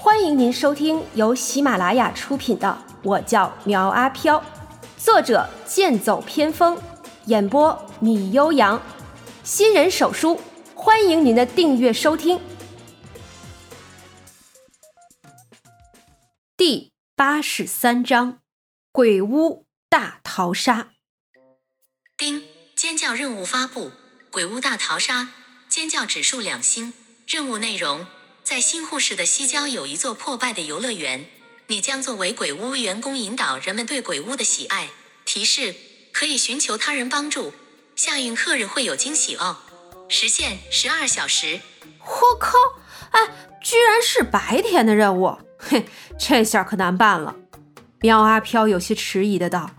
欢迎您收听由喜马拉雅出品的《我叫苗阿飘》，作者剑走偏锋，演播米悠扬，新人手书，欢迎您的订阅收听。第八十三章：鬼屋大逃杀。丁，尖叫任务发布：鬼屋大逃杀，尖叫指数两星。任务内容：在新护士的西郊有一座破败的游乐园，你将作为鬼屋员工引导人们对鬼屋的喜爱。提示：可以寻求他人帮助，下运客人会有惊喜哦。时限：十二小时。我靠！哎，居然是白天的任务，嘿，这下可难办了。喵阿飘有些迟疑的道。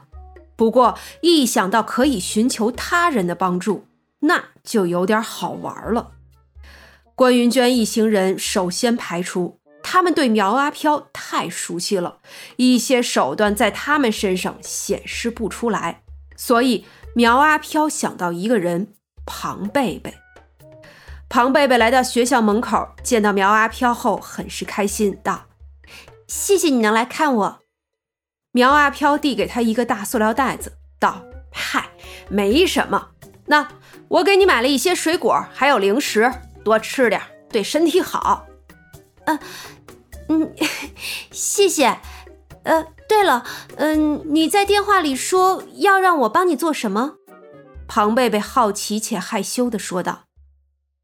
不过一想到可以寻求他人的帮助，那就有点好玩了。关云娟一行人首先排除，他们对苗阿飘太熟悉了，一些手段在他们身上显示不出来，所以苗阿飘想到一个人——庞贝贝。庞贝贝来到学校门口，见到苗阿飘后，很是开心，道：“谢谢你能来看我。”苗阿飘递给他一个大塑料袋子，道：“嗨，没什么，那我给你买了一些水果，还有零食。”多吃点，对身体好。呃，嗯，谢谢。呃，对了，嗯，你在电话里说要让我帮你做什么？庞贝贝好奇且害羞地说道。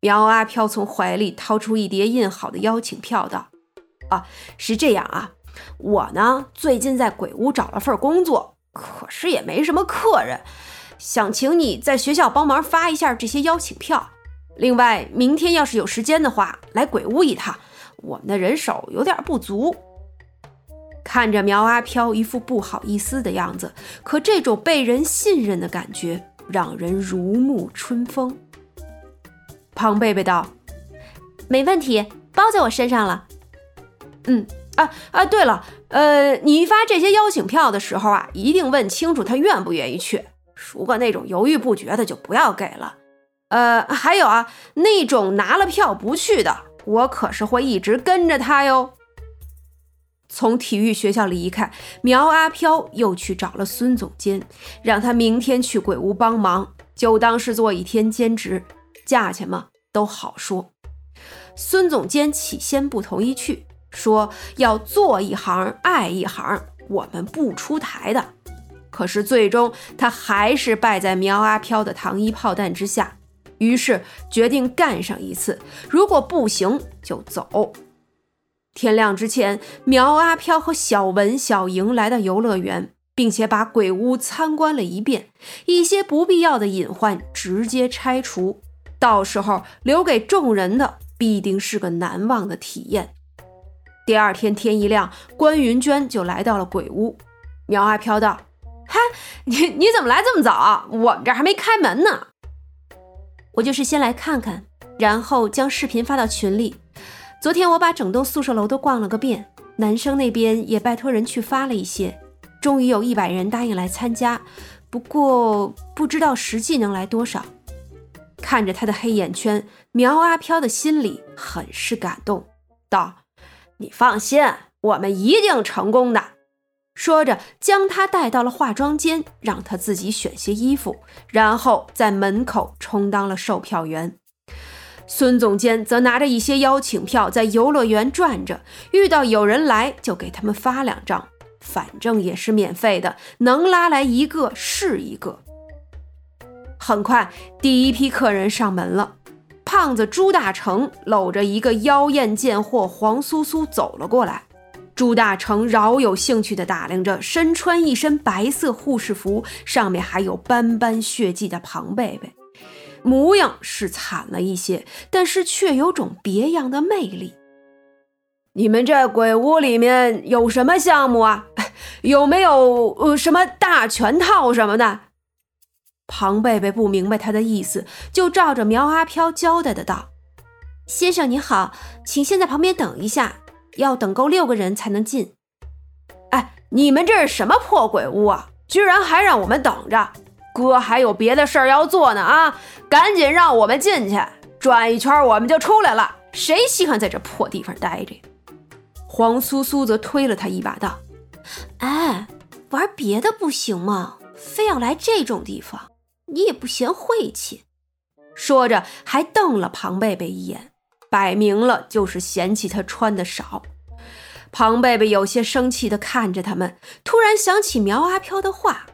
苗阿飘从怀里掏出一叠印好的邀请票，道：“啊，是这样啊，我呢最近在鬼屋找了份工作，可是也没什么客人，想请你在学校帮忙发一下这些邀请票。”另外，明天要是有时间的话，来鬼屋一趟。我们的人手有点不足。看着苗阿飘一副不好意思的样子，可这种被人信任的感觉让人如沐春风。庞贝贝道：“没问题，包在我身上了。”嗯啊啊，对了，呃，你发这些邀请票的时候啊，一定问清楚他愿不愿意去。如果那种犹豫不决的，就不要给了。呃，还有啊，那种拿了票不去的，我可是会一直跟着他哟。从体育学校离开，苗阿飘又去找了孙总监，让他明天去鬼屋帮忙，就当是做一天兼职，价钱嘛都好说。孙总监起先不同意去，说要做一行爱一行，我们不出台的。可是最终他还是败在苗阿飘的糖衣炮弹之下。于是决定干上一次，如果不行就走。天亮之前，苗阿飘和小文、小莹来到游乐园，并且把鬼屋参观了一遍，一些不必要的隐患直接拆除。到时候留给众人的必定是个难忘的体验。第二天天一亮，关云娟就来到了鬼屋。苗阿飘道：“嗨，你你怎么来这么早？我们这还没开门呢。”我就是先来看看，然后将视频发到群里。昨天我把整栋宿舍楼都逛了个遍，男生那边也拜托人去发了一些，终于有一百人答应来参加。不过不知道实际能来多少。看着他的黑眼圈，苗阿飘的心里很是感动，道：“你放心，我们一定成功的。”说着，将他带到了化妆间，让他自己选些衣服，然后在门口充当了售票员。孙总监则拿着一些邀请票在游乐园转着，遇到有人来就给他们发两张，反正也是免费的，能拉来一个是一个。很快，第一批客人上门了。胖子朱大成搂着一个妖艳贱货黄苏苏走了过来。朱大成饶有兴趣地打量着身穿一身白色护士服、上面还有斑斑血迹的庞贝贝，模样是惨了一些，但是却有种别样的魅力。你们这鬼屋里面有什么项目啊？有没有呃什么大全套什么的？庞贝贝不明白他的意思，就照着苗阿飘交代的道：“先生您好，请先在旁边等一下。”要等够六个人才能进。哎，你们这是什么破鬼屋啊？居然还让我们等着！哥还有别的事儿要做呢啊！赶紧让我们进去转一圈，我们就出来了。谁稀罕在这破地方待着？黄苏苏则推了他一把，道：“哎，玩别的不行吗？非要来这种地方，你也不嫌晦气。”说着还瞪了庞贝贝一眼，摆明了就是嫌弃他穿的少。庞贝贝有些生气地看着他们，突然想起苗阿飘的话：“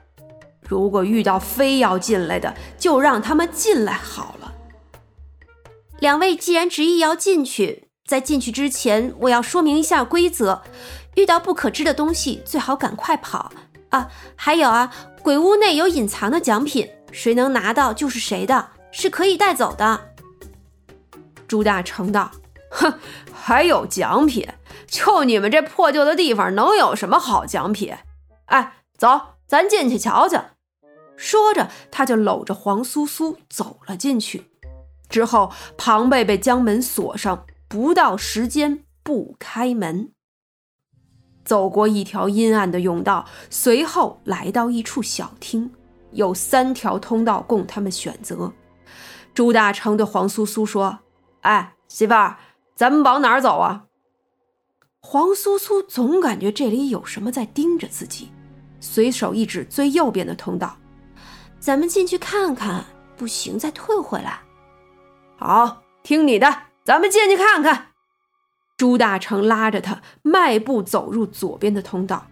如果遇到非要进来的，就让他们进来好了。”两位既然执意要进去。在进去之前，我要说明一下规则：遇到不可知的东西，最好赶快跑啊！还有啊，鬼屋内有隐藏的奖品，谁能拿到就是谁的，是可以带走的。朱大成道：“哼，还有奖品？就你们这破旧的地方，能有什么好奖品？哎，走，咱进去瞧瞧。”说着，他就搂着黄苏苏走了进去。之后，庞贝贝将门锁上。不到时间不开门，走过一条阴暗的甬道，随后来到一处小厅，有三条通道供他们选择。朱大成对黄苏苏说：“哎，媳妇儿，咱们往哪儿走啊？”黄苏苏总感觉这里有什么在盯着自己，随手一指最右边的通道：“咱们进去看看，不行再退回来。”好，听你的。咱们进去看看。朱大成拉着他迈步走入左边的通道，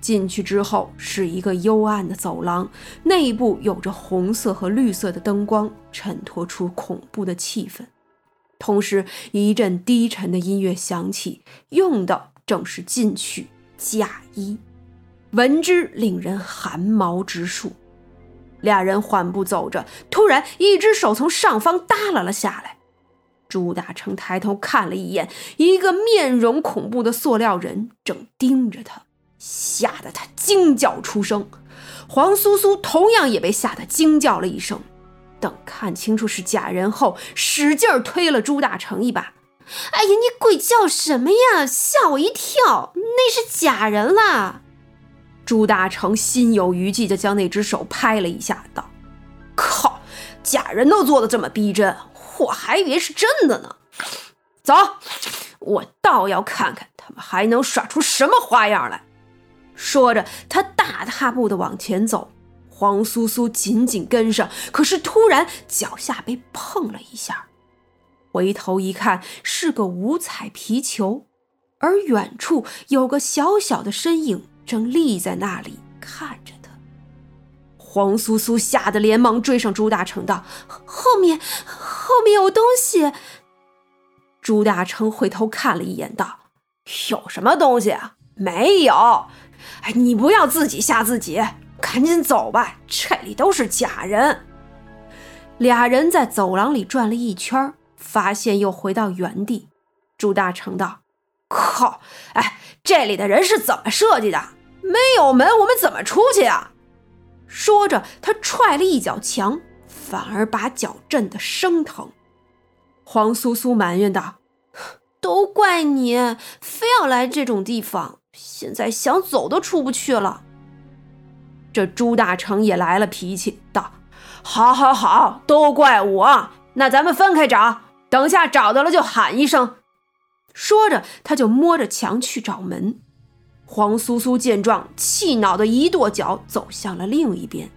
进去之后是一个幽暗的走廊，内部有着红色和绿色的灯光，衬托出恐怖的气氛。同时，一阵低沉的音乐响起，用的正是进去嫁衣，闻之令人寒毛直竖。俩人缓步走着，突然一只手从上方耷拉了下来。朱大成抬头看了一眼，一个面容恐怖的塑料人正盯着他，吓得他惊叫出声。黄苏苏同样也被吓得惊叫了一声。等看清楚是假人后，使劲推了朱大成一把：“哎呀，你鬼叫什么呀？吓我一跳！那是假人啦！”朱大成心有余悸地将那只手拍了一下，道：“靠，假人都做的这么逼真。”我还以为是真的呢，走，我倒要看看他们还能耍出什么花样来。说着，他大踏步的往前走，黄苏苏紧紧跟上。可是突然脚下被碰了一下，回头一看，是个五彩皮球，而远处有个小小的身影正立在那里看着他。黄苏苏吓得连忙追上朱大成，道：“后面。”后面有东西。朱大成回头看了一眼，道：“有什么东西啊？没有。哎，你不要自己吓自己，赶紧走吧，这里都是假人。”俩人在走廊里转了一圈，发现又回到原地。朱大成道：“靠！哎，这里的人是怎么设计的？没有门，我们怎么出去啊？”说着，他踹了一脚墙。反而把脚震得生疼，黄苏苏埋怨道：“都怪你，非要来这种地方，现在想走都出不去了。”这朱大成也来了脾气，道：“好，好，好，都怪我，那咱们分开找，等下找到了就喊一声。”说着，他就摸着墙去找门。黄苏苏见状，气恼的一跺脚，走向了另一边。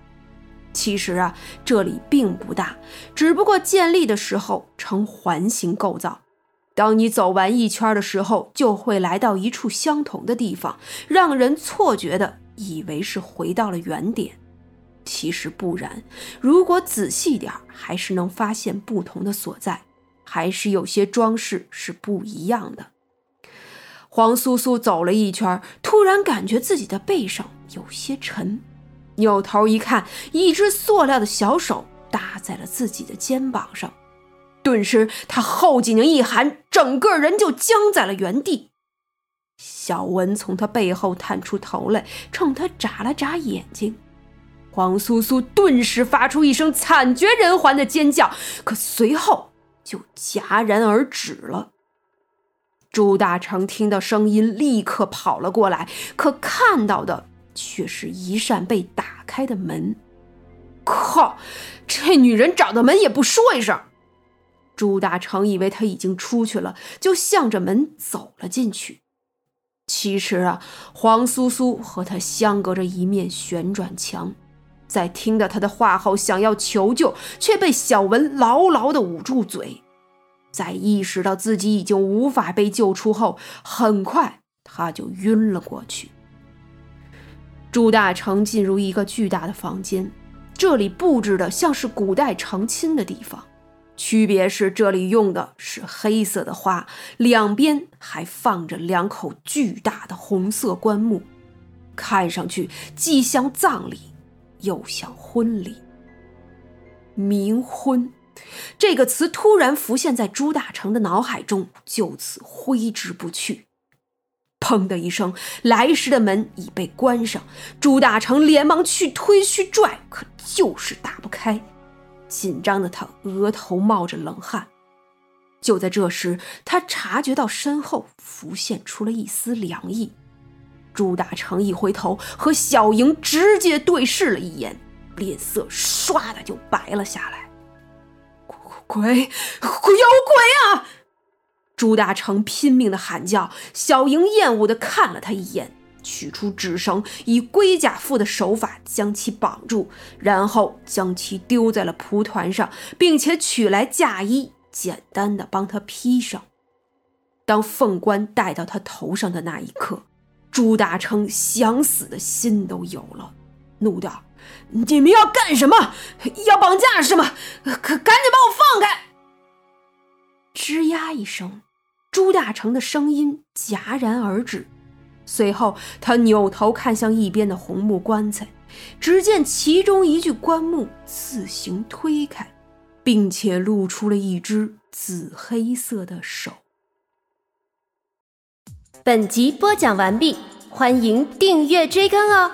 其实啊，这里并不大，只不过建立的时候呈环形构造。当你走完一圈的时候，就会来到一处相同的地方，让人错觉的以为是回到了原点。其实不然，如果仔细点，还是能发现不同的所在，还是有些装饰是不一样的。黄苏苏走了一圈，突然感觉自己的背上有些沉。扭头一看，一只塑料的小手搭在了自己的肩膀上，顿时他后脊梁一寒，整个人就僵在了原地。小文从他背后探出头来，冲他眨了眨眼睛。黄苏苏顿时发出一声惨绝人寰的尖叫，可随后就戛然而止了。朱大成听到声音，立刻跑了过来，可看到的。却是一扇被打开的门。靠！这女人找到门也不说一声。朱大成以为他已经出去了，就向着门走了进去。其实啊，黄苏苏和他相隔着一面旋转墙，在听到他的话后，想要求救，却被小文牢牢地捂住嘴。在意识到自己已经无法被救出后，很快他就晕了过去。朱大成进入一个巨大的房间，这里布置的像是古代成亲的地方，区别是这里用的是黑色的花，两边还放着两口巨大的红色棺木，看上去既像葬礼，又像婚礼。冥婚。这个词突然浮现在朱大成的脑海中，就此挥之不去。砰的一声，来时的门已被关上。朱大成连忙去推去拽，可就是打不开。紧张的他额头冒着冷汗。就在这时，他察觉到身后浮现出了一丝凉意。朱大成一回头，和小莹直接对视了一眼，脸色唰的就白了下来。鬼，有鬼啊！朱大成拼命的喊叫，小莹厌恶的看了他一眼，取出纸绳，以龟甲妇的手法将其绑住，然后将其丢在了蒲团上，并且取来嫁衣，简单的帮他披上。当凤冠戴到他头上的那一刻，朱大成想死的心都有了，怒道。你们要干什么？要绑架是吗？可赶紧把我放开！吱呀一声，朱大成的声音戛然而止。随后，他扭头看向一边的红木棺材，只见其中一具棺木自行推开，并且露出了一只紫黑色的手。本集播讲完毕，欢迎订阅追更哦！